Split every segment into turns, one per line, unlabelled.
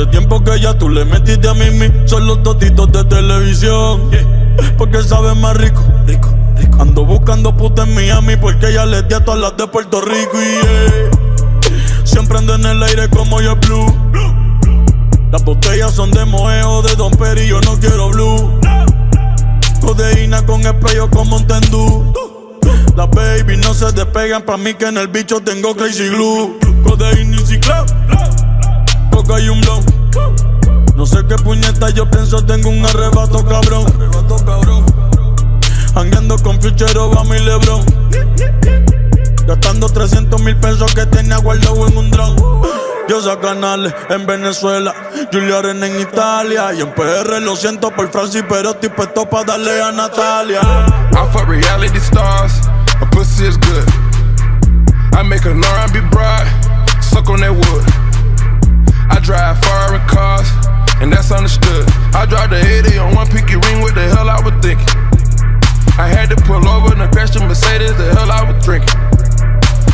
Hace tiempo que ya tú le metiste a Mimi. Son los totitos de televisión. Porque saben más rico. rico. Ando buscando puta en Miami porque ya le di a todas las de Puerto Rico y. Siempre ando en el aire como yo blue. Las botellas son de moejo de Don Peri, yo no quiero blue. Codeína con espejo como un tendú. Las baby no se despegan, pa' mí que en el bicho tengo crazy glue. Codeína y ciclón. No sé qué puñeta yo pienso, tengo un arrebato cabrón. Hangueando con fichero va mi lebrón. Gastando 300 mil pesos que tenía guardado en un dron. Diosa Canales en Venezuela, Julia Arena en Italia. Y en PR lo siento por Francis Perotti, puesto para darle a Natalia.
I fuck reality stars, a pussy is good. I make an R&B bride, suck on that wood. I drive foreign cars, and that's understood. I drive the 80 on one pinky ring, what the hell I was thinking? I had to pull over and a crashed Mercedes, the hell I was drinking.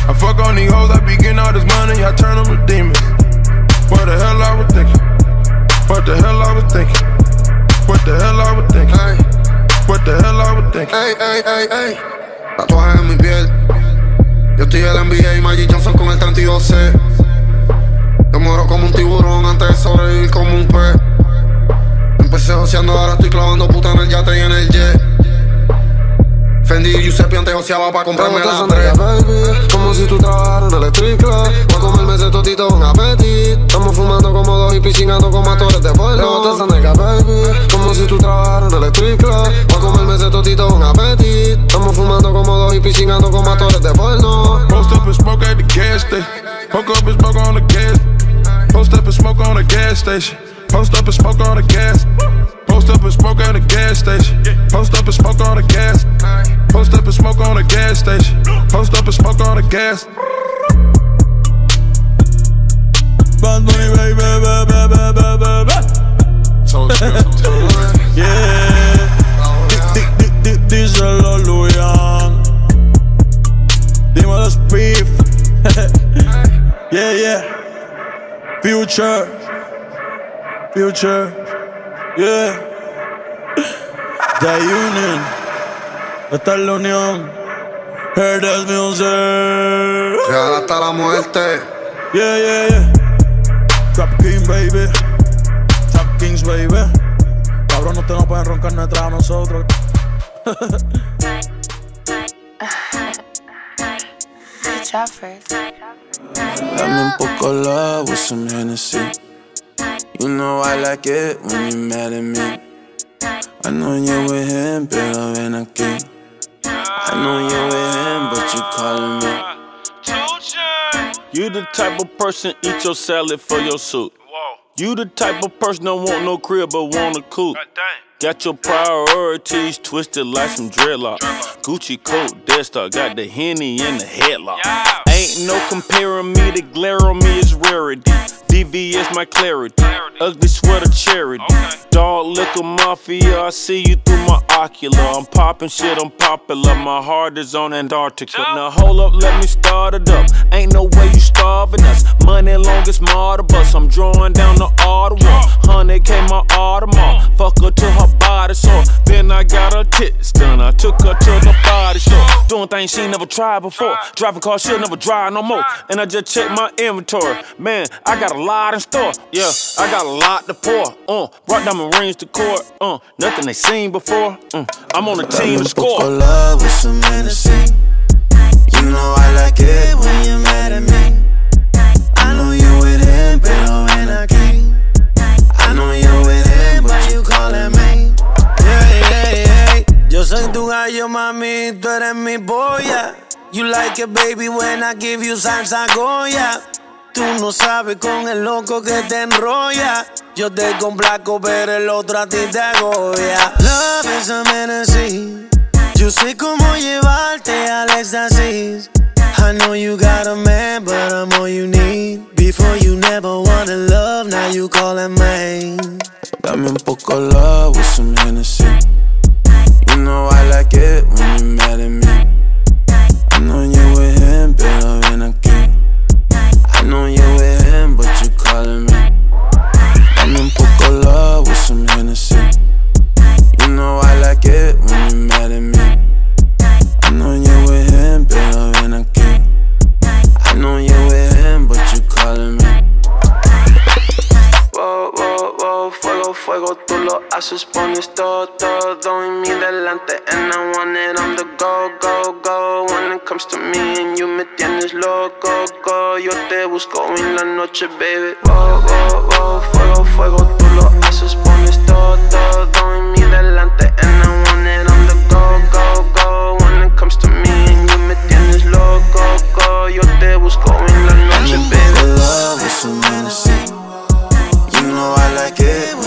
I fuck on these hoes, I be getting all this money, I turn them to demons. What the hell I was thinking? What the hell I was thinking? What the hell I was thinking? What the hell I was thinking?
ey, ey, ey, ey. Tatuajes en mi piel. Yo estoy el NBA y Magic Johnson con el 32C. Yo muero como un tiburón antes de sobrevivir como un pez. Empecé joseando, ahora estoy clavando puta en el yate y en el jet. Fendi y Giuseppe antes joseaba pa' comprarme la tres.
baby, como si tú trabajaras en el street club. Voy a comerme ese totito con apetito. Estamos fumando como dos y chingando como actores de porno. Rebota esa nega, baby, como si tú trabajaras en el street club. Voy a comerme ese totito con apetito. Estamos fumando como dos y chingando como actores de porno.
Post up and smoke at the gas station. Hook up and smoke on the gas. Post up and smoke on the gas station. Post up and smoke on the gas. Post up and smoke at the gas station. Post up and smoke on the gas. Post up and smoke on the gas station. Post up and smoke on the gas.
Bad Bunny, baby, baby, baby, baby, baby.
So expensive.
Yeah. Díselo, Luyan. Dímelo, Spiff. yeah, yeah. Future. Future. Yeah. The Union. Esta es la unión. Heard this music.
Real hasta la muerte.
Yeah, yeah, yeah. Trap King, baby. Trap Kings, baby. Cabrón, no te nos pueden roncar detrás a nosotros.
Chat first.
Dame un poco love with some Hennessy. You know I like it when you're mad at me. I know you're with him, pero ven aquí. I know you're with him, but you're calling me.
You the type of person eat your salad for your soup. You the type of person don't want no crib but want a coupe. Got your priorities twisted like some dreadlock. Gucci coat, Star, got the henny in the headlock. Ain't no comparing me, the glare on me is rarity. VV is my clarity. Ugly sweater charity. Dog liquor mafia, I see you through my ocular. I'm popping shit, I'm popular. My heart is on Antarctica. Now hold up, let me start it up. Ain't no way you starving us. Money long as martyr bus. I'm drawing down the Ottawa. Honey came my Audemars. Fuck her to her body sore. Then I got her tits done. I took her to the body store. Doing things she never tried before. Driving cars she'll never drive no more. And I just checked my inventory. Man, I got a lot in store. Yeah, I got a lot to pour. Uh, brought diamond rings to court. Uh, nothing they seen before. Uh, I'm on the team to score.
love with some Hennessy. You know I like it when you're mad at me. I know you're with him, pero ven aquí. I know you're with him, but you calling me.
Yeah, yeah, yeah. Yo soy tu gallo, mami, tú eres mi polla. You like it, baby, when I give you salsa Goya. Tú no sabes con el loco que te enrolla. Yo te complaco, pero el otro a ti te agobia. Love is a Hennessy. Yo sé cómo llevarte al éxtasis. I know you got a man, but I'm all you need. Before you never wanted love, now you calling me.
Dame un poco love with some Hennessy. You know I like it when you're mad at me. Know you're with him, but you calling me. Dame un poco love with some Hennessy. You know I like it when you're mad at me.
juego tú lo haces, pones todo, todo en mi delante. And I want it on the go, go, go. When it comes to me and you me tienes loco, go. Yo te busco en la noche, baby. Oh, oh, oh, fuego, fuego, tú lo haces, pones todo, todo en mi delante. And I want it on the go, go, go. When it comes to me and you me tienes loco, go. Yo te busco en la noche, baby.
love with some
You know I like it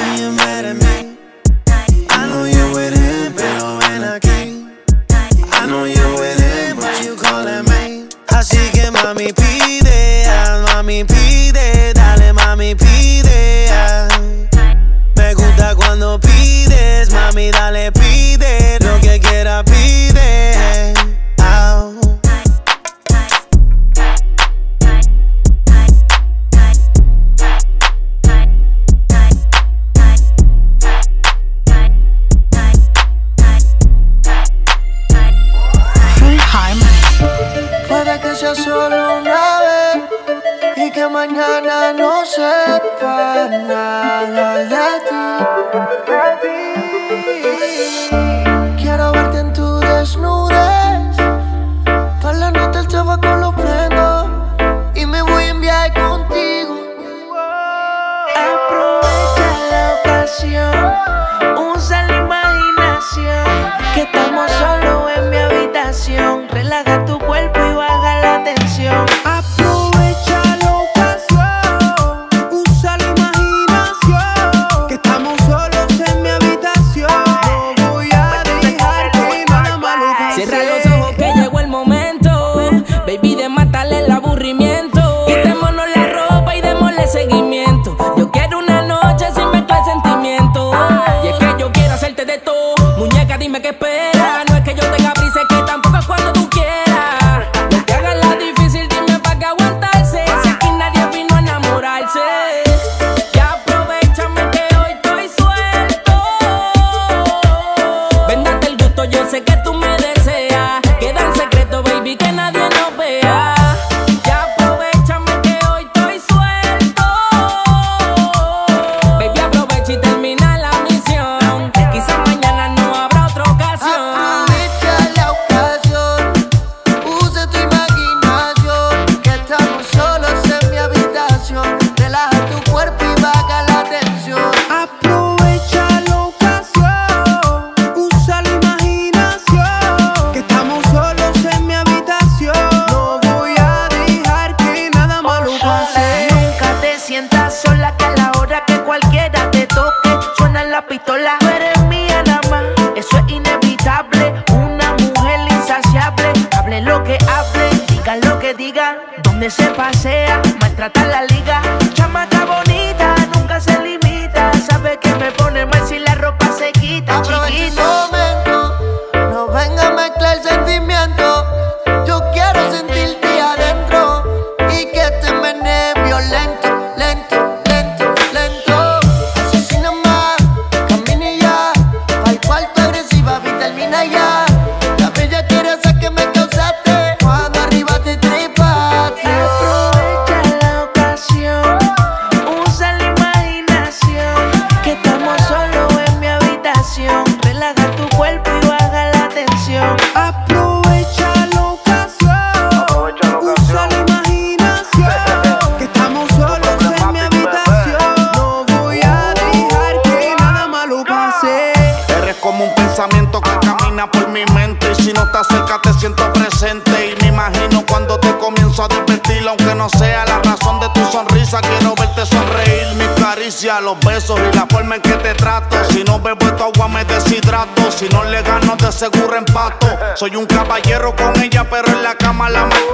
seguro empato. Soy un caballero con ella, pero en la cama la mato.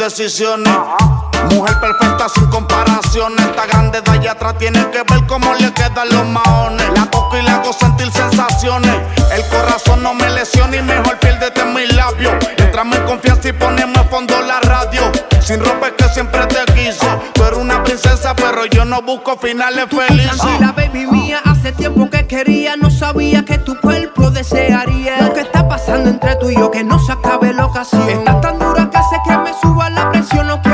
Mujer perfecta sin comparaciones. Esta grande de allá atrás tiene que ver cómo le quedan los maones. La toco y la hago sentir sensaciones. El corazón no me lesiona y mejor piérdete en mis labios. Entrame en confianza y poneme a fondo la radio. Sin ropa es que siempre te quiso. Tú eres una princesa, pero yo no busco finales tú felices.
Tranquila, baby mía, hace tiempo que quería. No sabía que tu cuerpo desearía. Lo que está pasando entre tú y yo, que no se acabe la ocasión. Estás tan dura que
funcionó.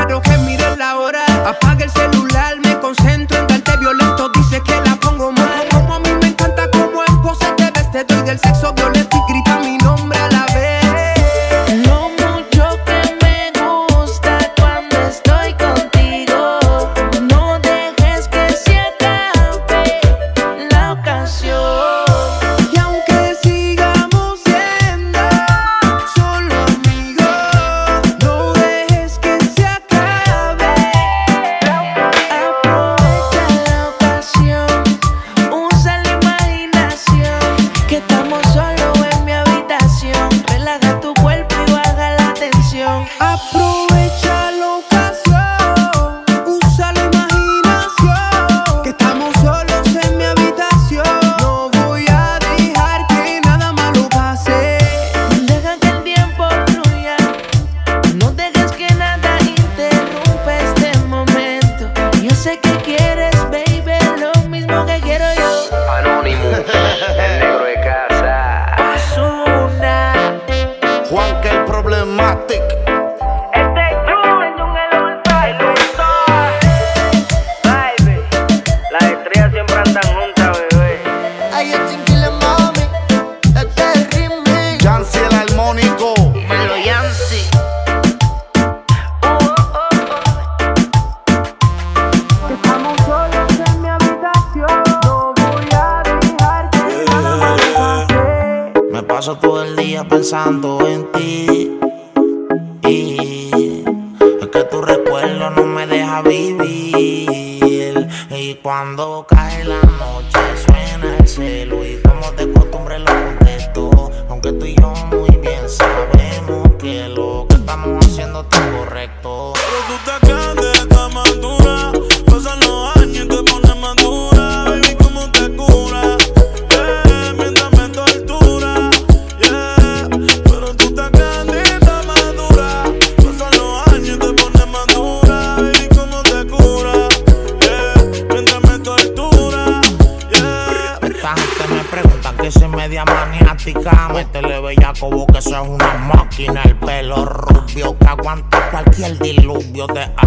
cambios de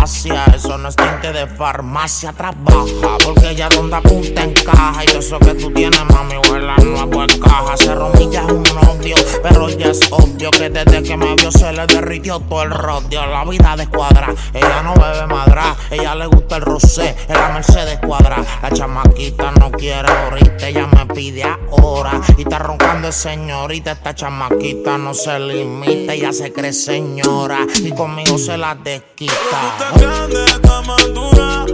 Eso no es tinte de farmacia, trabaja. Porque ella donde apunta encaja. Y eso que tú tienes, mami, huela nuevo en caja. Se romilla es un odio, pero ya es obvio que desde que me vio se le derritió todo el rodio. La vida descuadra, ella no bebe madra. Ella le gusta el rosé, en la Mercedes cuadra. La chamaquita no quiere ahorita, ella me pide ahora. Y está roncando el señorita, esta chamaquita no se limita. Ella se cree señora y conmigo se la desquita
cama dura.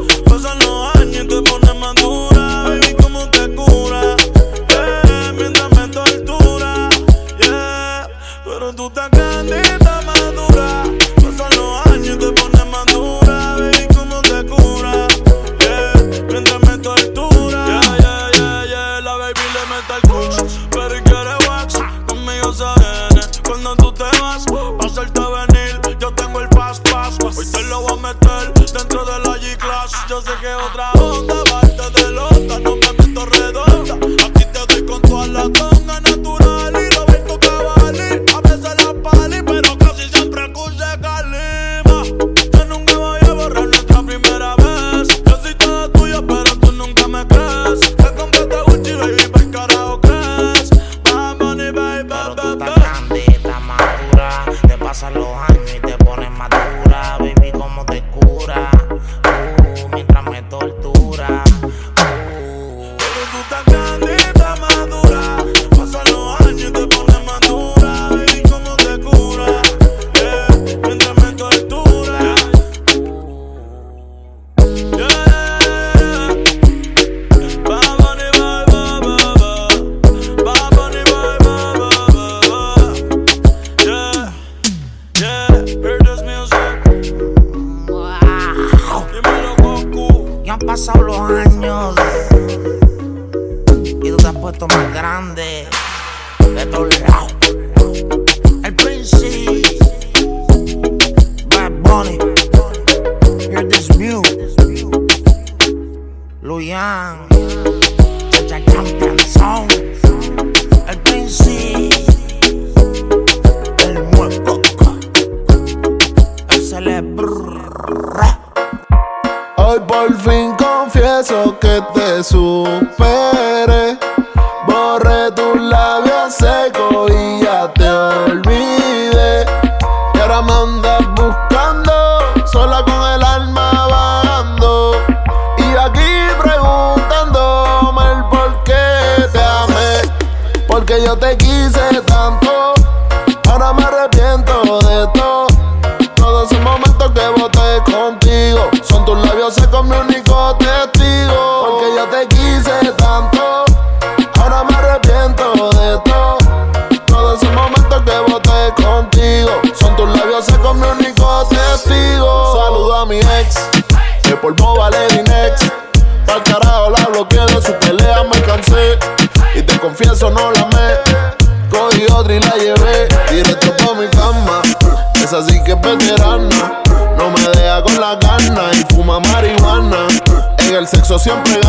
por
Mobile Next. Pa'l carajo la bloqueé de su pelea, me cansé. Y te confieso, no la amé. Cogí otra y la llevé directo pa' mi cama. Esa sí que es veterana. No me deja con la gana y fuma marihuana. En el sexo siempre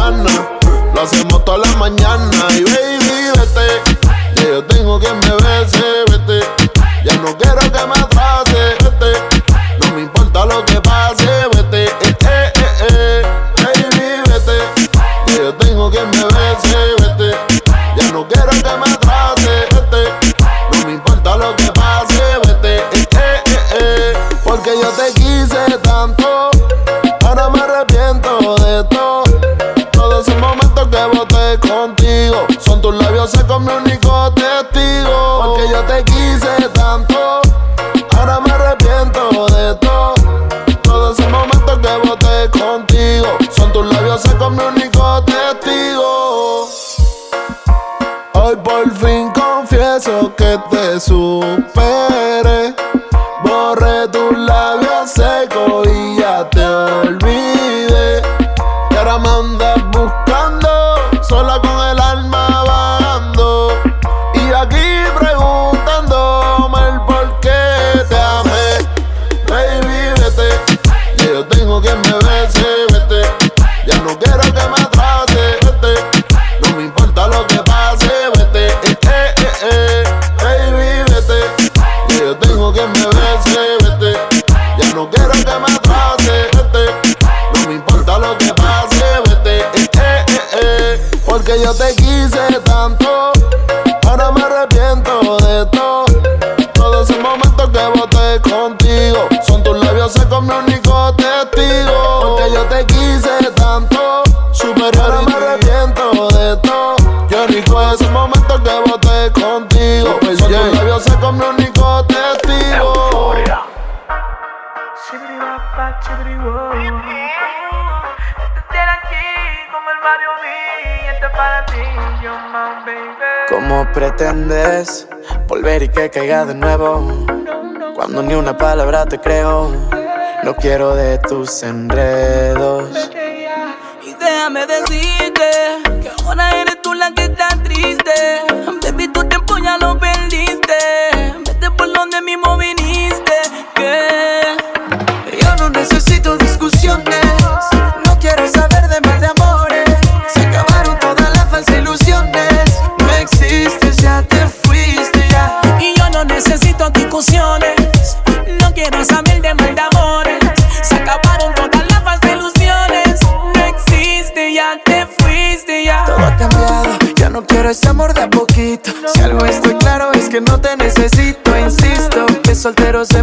pretendes volver y que caiga de nuevo? Cuando ni una palabra te creo, no quiero de tus enredos.
Y déjame decirte que ahora eres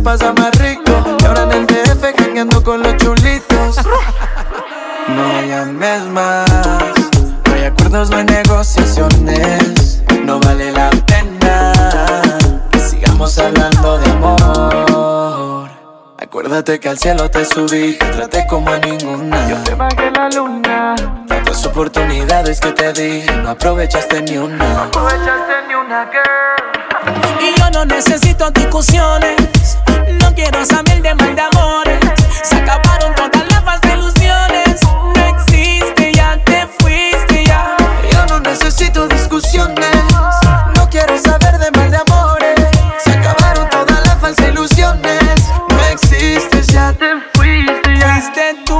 pasa más rico. Y ahora en el DF con los chulitos. No llames más, no hay acuerdos, no hay negociaciones. No vale la pena que sigamos hablando de amor. Acuérdate que al cielo te subí, te traté como a ninguna. Yo te bajé la luna. Tantas oportunidades que te di, no aprovechaste ni una. No aprovechaste ni una, girl.
Y yo no necesito discusiones. No quiero saber de mal de amores. Se acabaron todas las falsas ilusiones. No existe, ya te fuiste ya.
Yo no necesito discusiones. No quiero saber de mal de amores. Se acabaron todas las falsas ilusiones. No existes, ya te fuiste ya.
Fuiste tú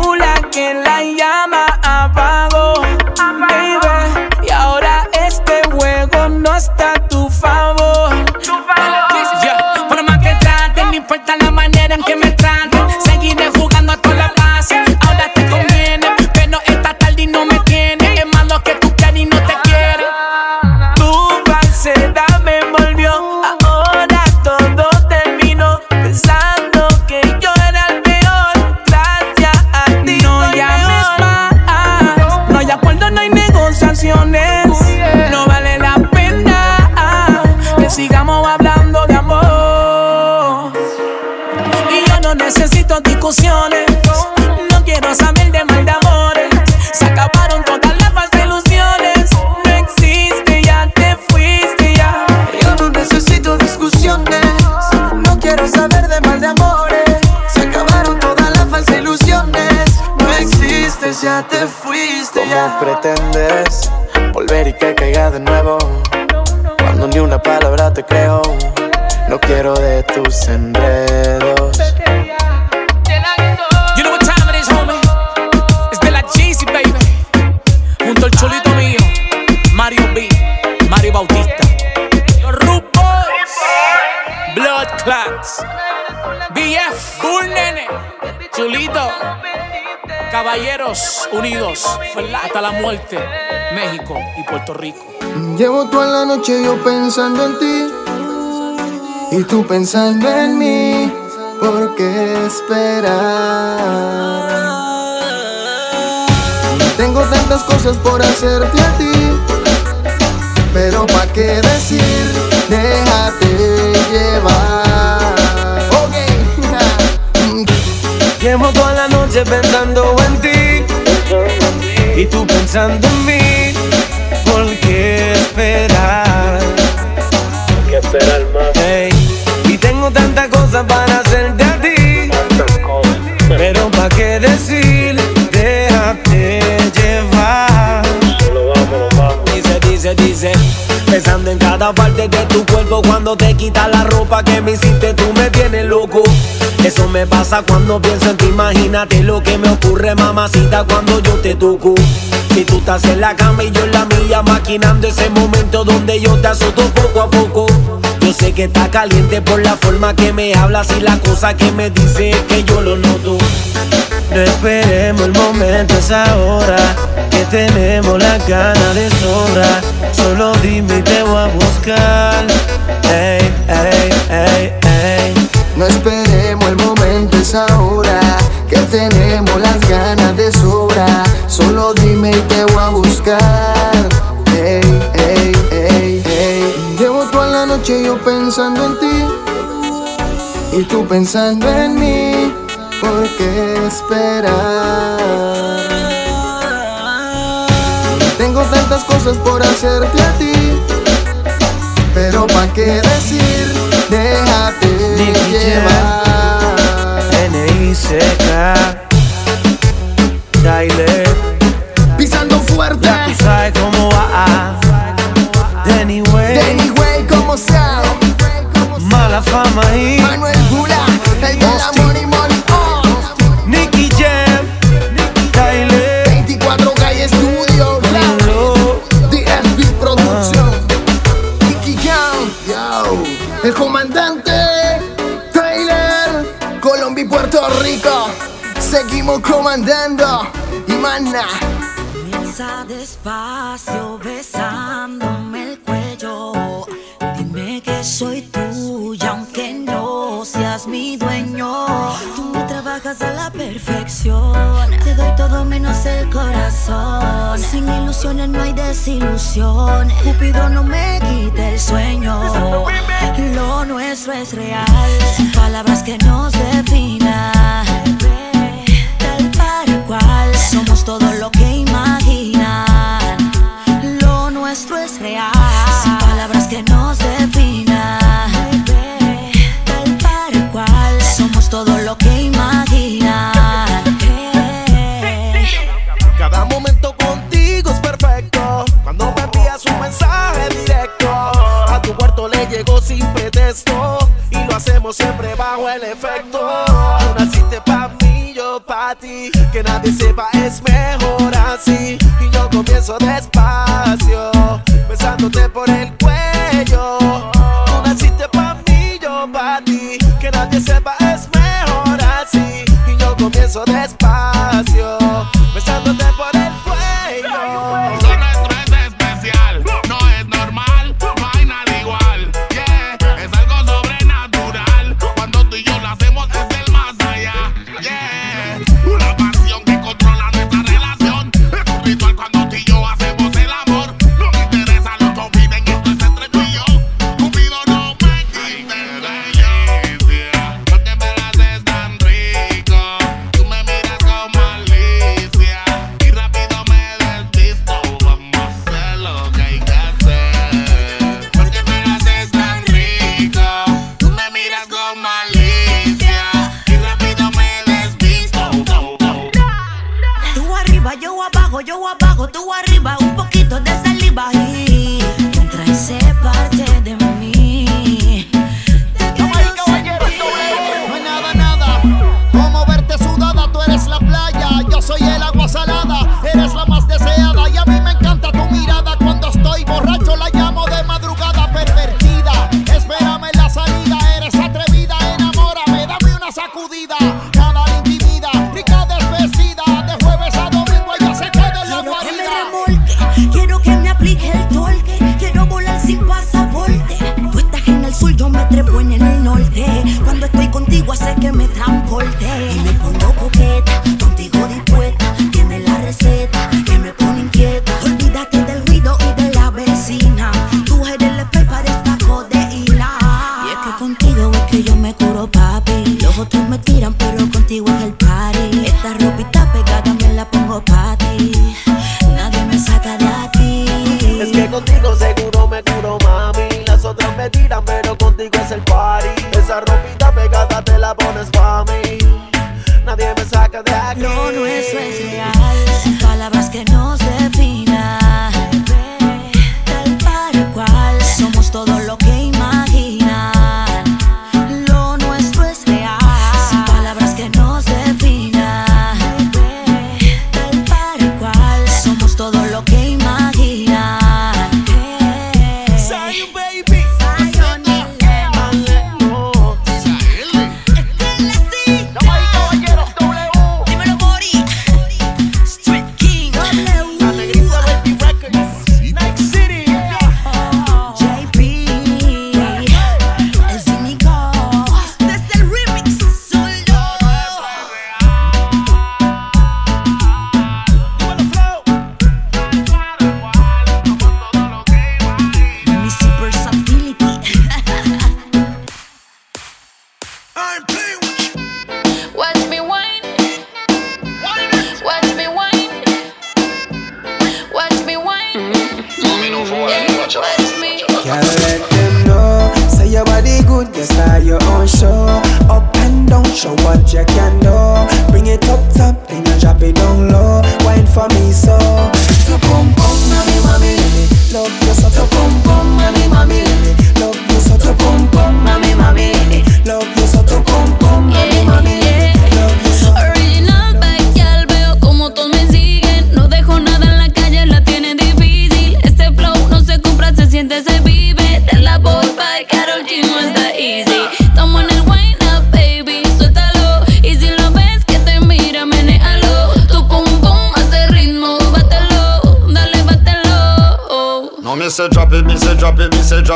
¿Cómo pretendes volver y que caiga de nuevo? Cuando ni una palabra te creo. No quiero de tus enredos.
Caballeros Unidos, hasta la muerte, México y Puerto Rico.
Llevo toda la noche yo pensando en ti y tú pensando en mí. ¿Por qué esperar? Tengo tantas cosas por hacerte a ti, pero ¿pa' qué decir? Déjate llevar. Ok.
Llevo toda la noche pensando en ti y tú pensando en mí. ¿Por qué esperar?
esperar más.
Hey, y tengo tantas cosas para hacerte a ti. Pero pa' qué decir, déjate llevar.
Solo.
Dice, dice, dice. Pensando en cada parte de tu cuerpo cuando te quitas la ropa que me hiciste, tú me tienes loco. Eso me pasa cuando pienso en ti, imagínate lo que me ocurre, mamacita, cuando yo te toco. Si tú estás en la cama y yo en la mía, maquinando ese momento donde yo te azoto poco a poco. Yo sé que está caliente por la forma que me hablas y la cosa que me dices que yo lo noto. No esperemos el momento, es ahora que tenemos la gana de sobra. Solo dime y te voy a buscar.
Pensando en mí. ¿Por qué esperar? Tengo tantas cosas por hacerte a ti, pero ¿pa' qué decir? Déjate llevar.
N.I.C.K. Tyler,
Pisando fuerte.
ya tú sabes cómo va.
Anyway.
Mala fama y
Manuel Gula, el de la money money on.
Nicky Jam, Tyler,
24 Calle Studio, rap. DFB Producción. Nicky Jam, yo. El comandante Tyler, Colombia y Puerto Rico. Seguimos comandando. Y mana.
Sin ilusiones no hay desilusión. Cupido no me quita el sueño. Lo nuestro es real. Sin palabras que nos definan. Tal para cual somos todo lo que imaginan. Lo nuestro es real. Sin palabras que nos definan. Tal para cual somos todo lo que
el efecto. Tú naciste pa' mí, yo pa' ti. Que nadie sepa es mejor así. Y yo comienzo despacio, besándote por el cuello. Tú naciste pa' mí, yo pa' ti. Que nadie sepa es mejor así. Y yo comienzo despacio,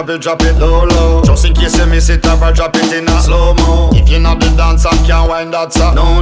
trouble, drop it low,
low. Just in case you miss it, I'll drop it in a slow mo. If you're not the dancer, can't wind that, sir. No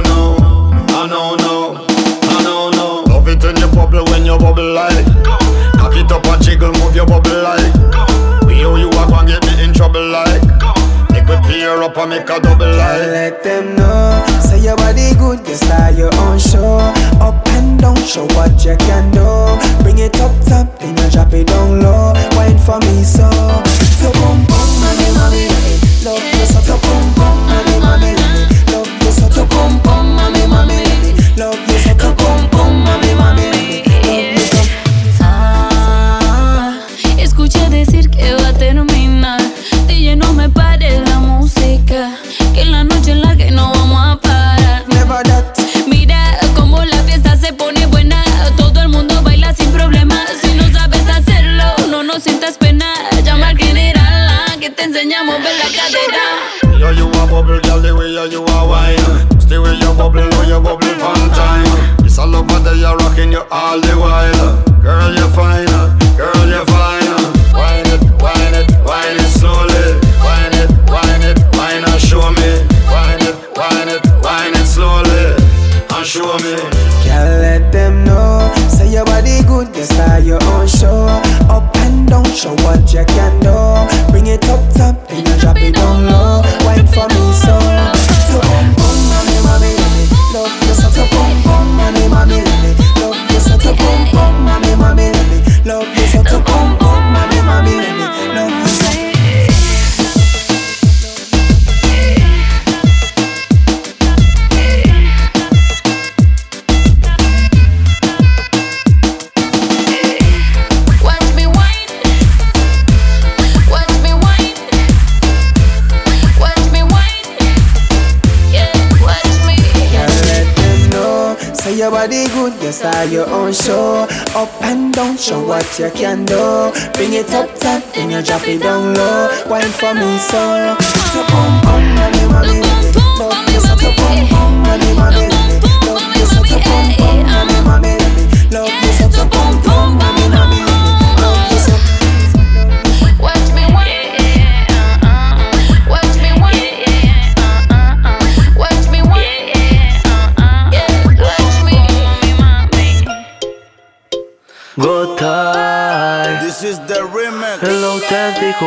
you
can do. Bring it up top, then you drop it down low. Wine for me
solo. Got time.
This is the remix.
El auténtico.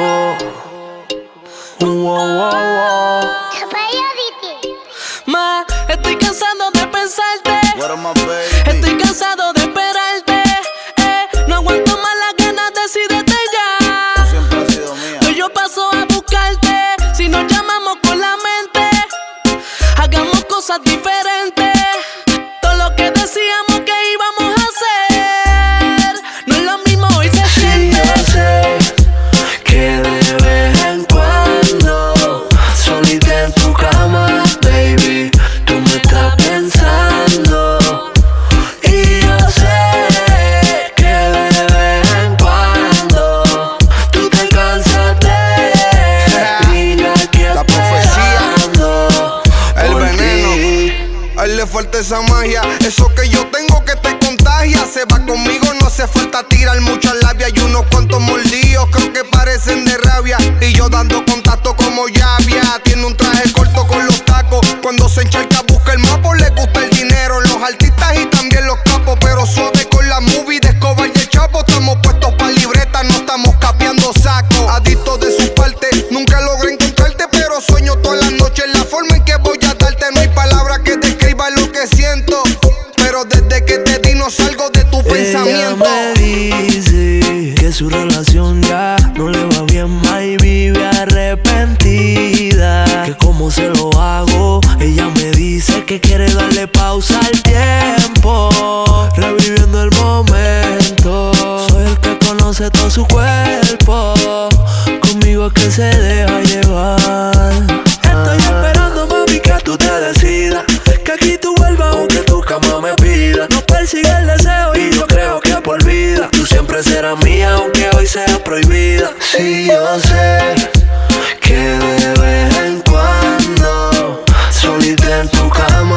Wow, wow, wow.
Ma, estoy cansado de pensarte. Estoy cansado de esperarte. Eh, no aguanto más las ganas, decidete ya.
Tú siempre has sido mía.
Yo paso a buscarte. Si nos llamamos con la mente, hagamos cosas diferentes.
Esa magia. Eso que yo tengo que te contagia. Se va conmigo, no hace falta tirar mucha labia. Y unos cuantos mordidos, creo que parecen de rabia. Y yo dando contacto como llavia. Tiene un traje corto con los tacos. Cuando se encharca, busca el mapa, le gusta el dinero. Los artistas y también los capos, pero suave no salgo de tu pensamiento.
Ella me dice que su relación ya no le va bien, ma, y vive arrepentida. Que como se lo hago, ella me dice que quiere darle pausa al tiempo, reviviendo el momento. Soy el que conoce todo su cuerpo, conmigo es que se deja llevar. Estoy esperando, mami, que tú te decidas. Que tu cama me pida. No persigue el deseo y yo creo que por vida. Tú siempre serás mía, aunque hoy sea prohibida. Sí, yo sé que de vez en cuando, solita en tu cama,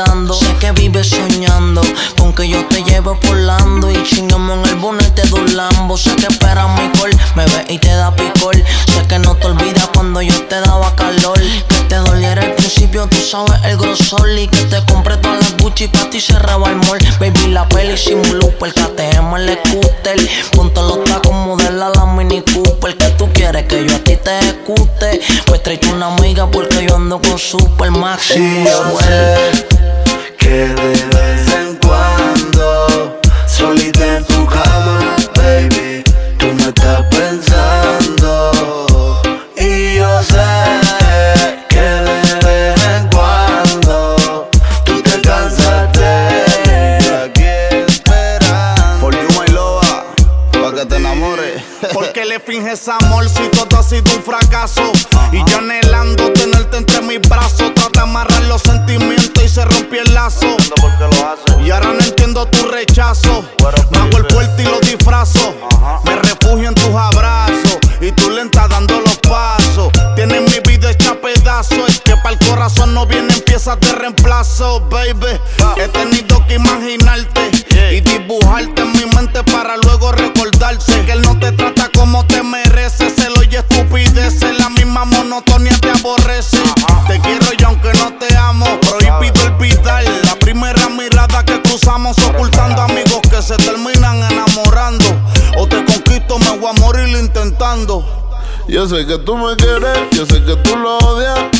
Sé que
vives soñando con que yo te lleve volando y chingamos en el bonete de un Lambo. Sé que esperas mi call, me ves y te da picor. Sé que no te olvidas cuando yo te daba calor. Que te doliera al principio, tú sabes el grosor. Y que te compré todas las Gucci pa' ti cerraba el mall. Baby, la peli sin blooper, KTM el scooter. Ponte los tacos, modela la Mini Cooper. Que yo a ti te ejecute. Pues trae una amiga porque yo ando con Super Máximo.
Sí, yo sé que de
fracaso. Y yo
sé que tú me quieres, yo sé que tú lo odias.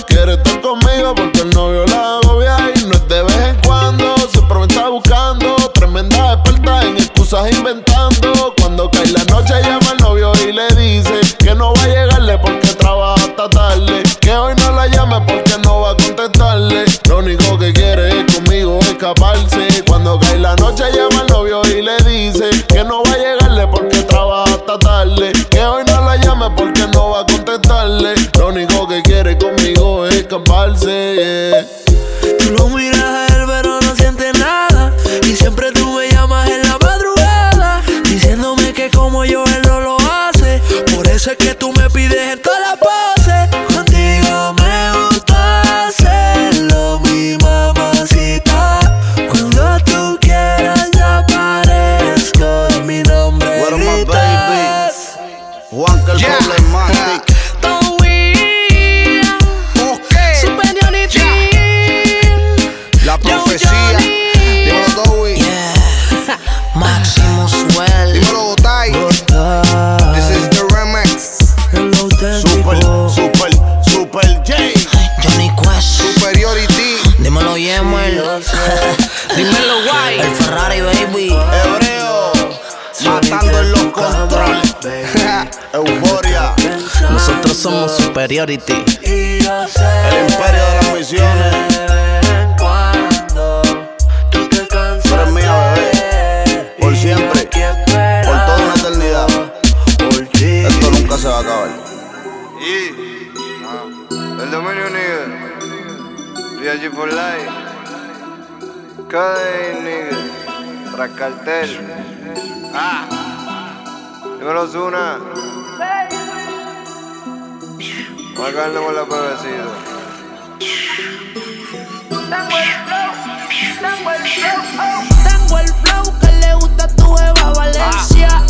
Tú lo miras a él, pero no sientes nada. Y siempre tú me llamas en la madrugada. como yo él no lo hace. Por eso es que tú me pides en todas las poses.
Somos Superiority.
El imperio de las misiones. Tú eres mía, bebé. Por siempre. Por toda una eternidad. Esto nunca se va a acabar.
El dominio. Real G for life. Cada nigga. Tras cartel. Ah. Dímelo Zuna. Marcando con la pebecida.
Tengo el flow, tengo el flow, tengo el flow que le gusta a tu Eva Valencia. Da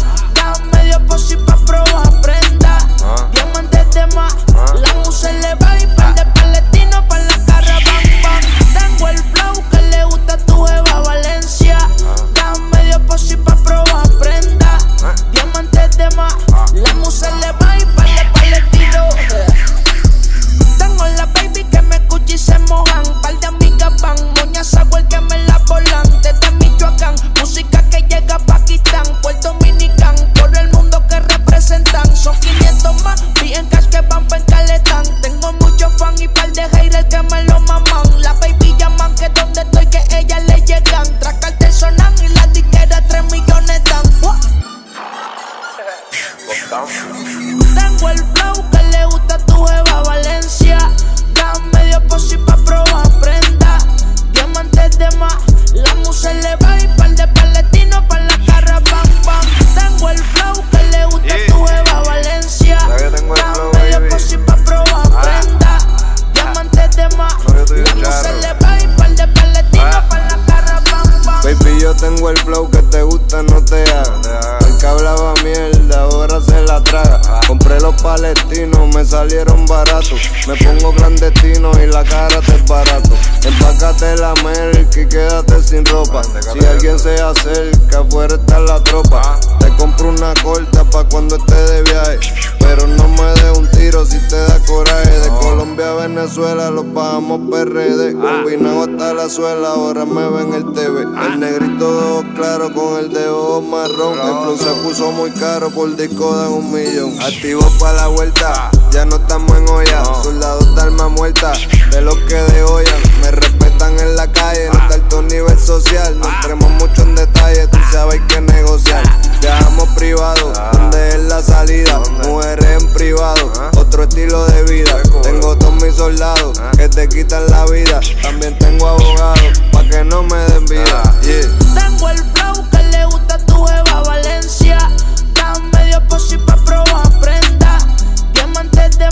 Activo pa' la vuelta, ya no estamos en olla. Soldados de alma muerta, de los que de olla. Me respetan en la calle, no está alto nivel social. No entremos mucho en detalle, tú sabes que negociar. Viajamos privado, donde es la salida. Mujeres en privado, otro estilo de vida. Tengo todos mis soldados que te quitan la vida. También tengo abogados, pa' que no me den vida. Yeah.
Tengo el flow que le gusta a tu Eva Valencia. Da medio posi pa' probar.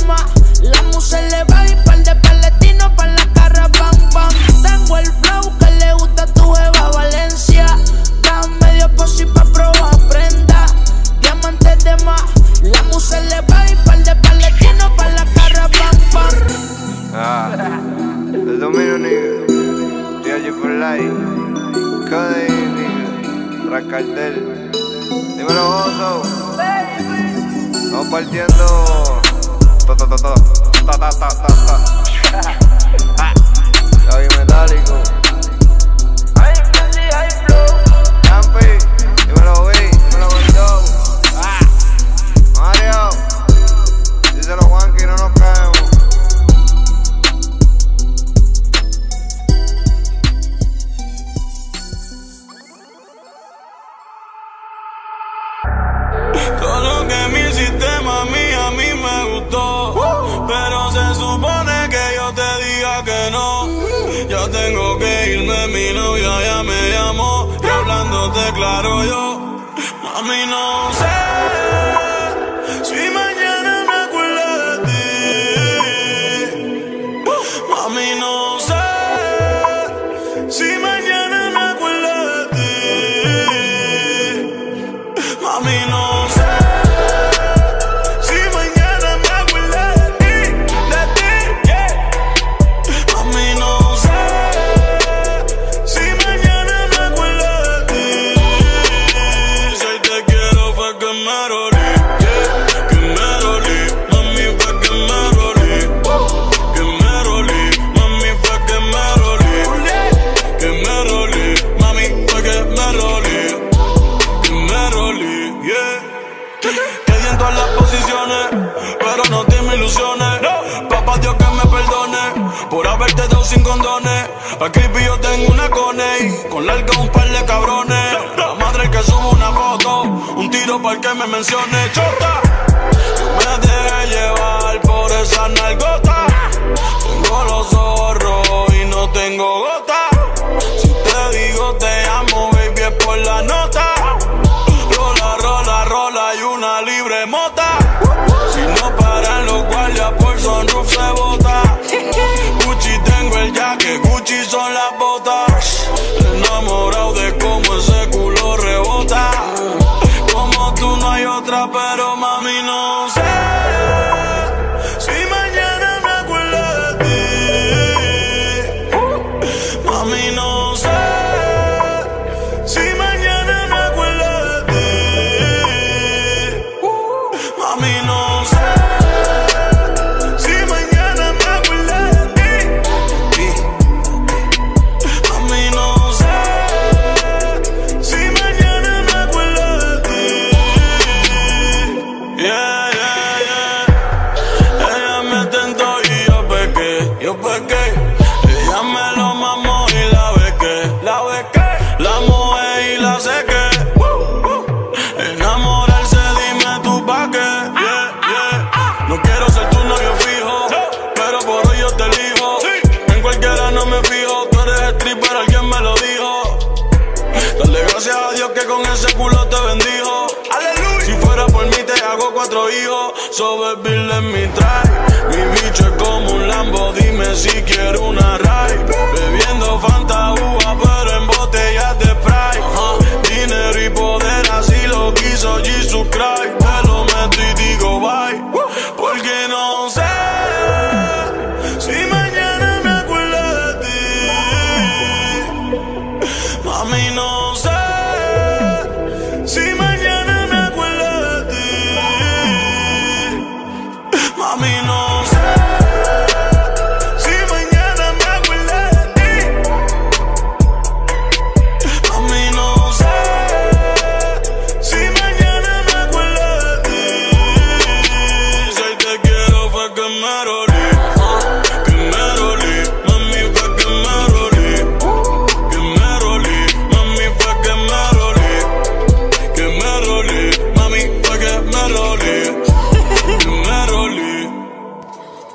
La musa le va y par de palestinos pa' la cara bam bam. Tengo el flow que le gusta a tu Eva Valencia. Da medio posi pa' probar prenda. Diamantes de más, la musa le va y par de palestinos pa' la cara bam bam.
Ah, el dominio nigga, G for life, cada nigga, tras cartel. Dímelo gozo, estamos partiendo. Ta ta ta ta, ta ta ta ta
para el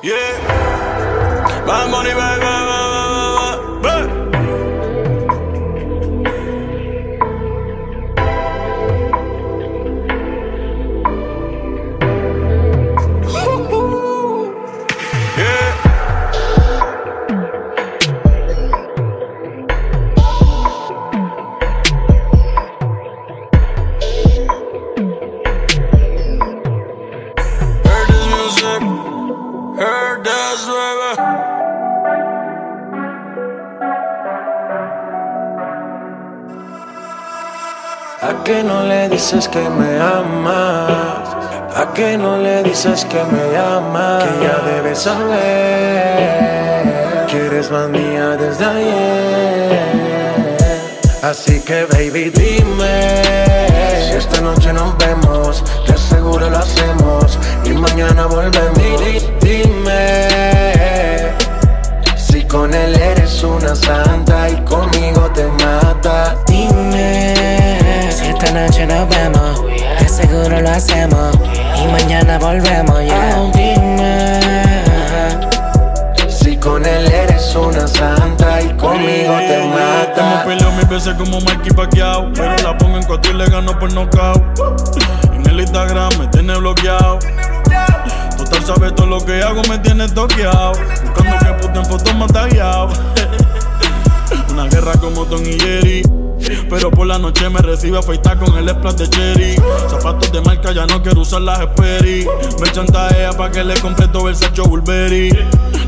yeah. Bad Bunny, baby, baby,
dices que me amas? ¿A qué no le dices que me amas? Que ya debes saber que eres más mía desde ayer. Así que baby dime si esta noche nos vemos, de seguro lo hacemos y mañana volvemos. Di- Dime si con él eres una santa y conmigo te mata.
Noche nos vemos, de seguro lo hacemos. Y mañana volvemos. Yeah. Oh, dime.
Si con él eres una santa y conmigo te mata.
peleado mil veces como Mikey Pacquiao Pero la pongo en cuatro y le gano por nocaut En el Instagram me tiene bloqueado. Total sabe todo lo que hago me tiene toqueado. Buscando que puta en fotos me ha Una guerra como Tom y Jerry pero por la noche me recibe afeitar con el splash de cherry. Zapatos de marca, ya no quiero usar las Sperry. Me chantajea pa' que le compre todo el Sacho Burberry.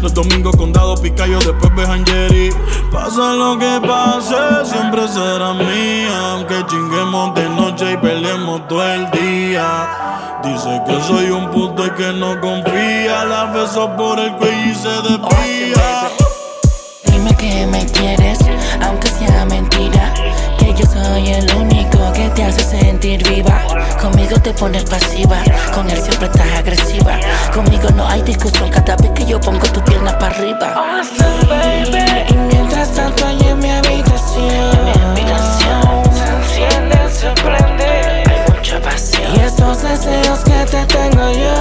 Los domingos con dado picayo, después bejan Jerry. Pasa lo que pase, siempre será mía. Aunque chinguemos de noche y peleemos todo el día. Dice que soy un puto y que no confía. La beso por el cuello y se desvía.
Dime que me quieres, soy el único que te hace sentir viva. Conmigo te pones pasiva, con él siempre estás agresiva. Conmigo no hay discusión cada vez que yo pongo tu pierna para arriba.
Awesome, baby. Y mientras tanto hay en mi habitación,
mi habitación
se enciende, se prende.
Hay mucha pasión.
Y estos deseos que te tengo yo,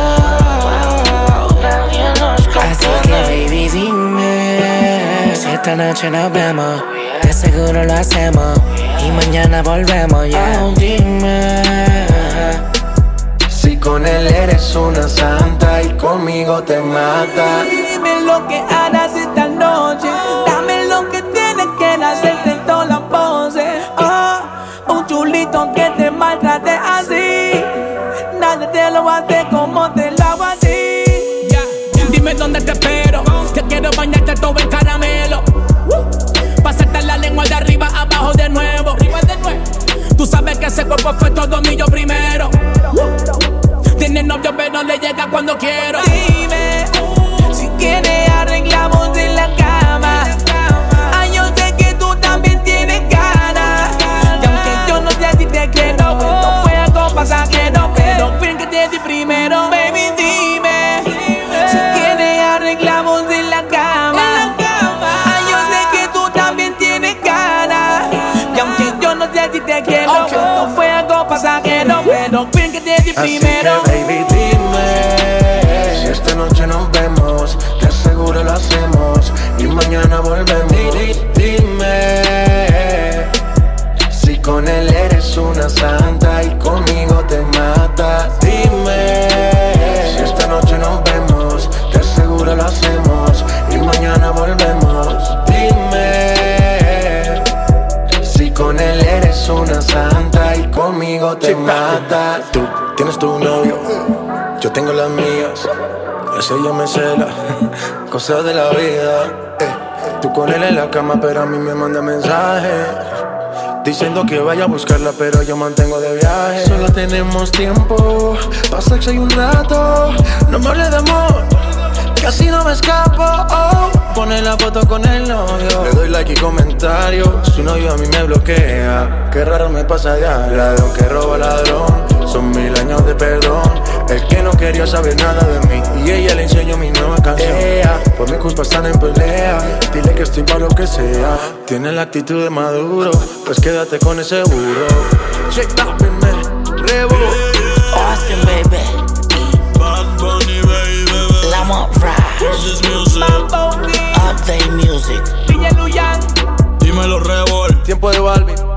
nadie nos
Así que baby dime si esta noche nos vemos, seguro lo hacemos y mañana volvemos ya.
Oh, dime.
Si con él eres una santa y conmigo te mata.
Dime lo que harás esta noche. Dame lo que tienes que hacerte en toda la pose. Oh, un chulito que te maltrate así. Nadie te lo hace como te lo hago así.
Ya, Dime dónde te espero. Que quiero bañarte todo en caramelo. Que ese cuerpo fue todo mío primero. Tiene novio pero le llega cuando quiero.
Dime primero.
Ese ella me cela, cosas de la vida. eh. Tú con él en la cama, pero a mí me manda mensajes. Diciendo que vaya a buscarla, pero yo mantengo de viaje. Solo tenemos tiempo, pa' sexo y un rato. No me hables de amor, casi no me escapo. Oh. Pone la foto con el novio. Le doy like y comentario. Su novio a mí me bloquea. Qué raro me pasa de ladrón que roba ladrón. Son mil años de perdón. El que no quería saber nada de mí. Y ella le enseñó mi nueva canción. Ea, por mi culpa están en pelea. Dile que estoy para lo que sea. Tiene la actitud de maduro. Pues quédate con ese burro. Shake that, me Revo.
Austin, baby.
Bad Bunny, baby. Is music.
Update music.
Dímelo, Revol.
Tiempo de Balvin.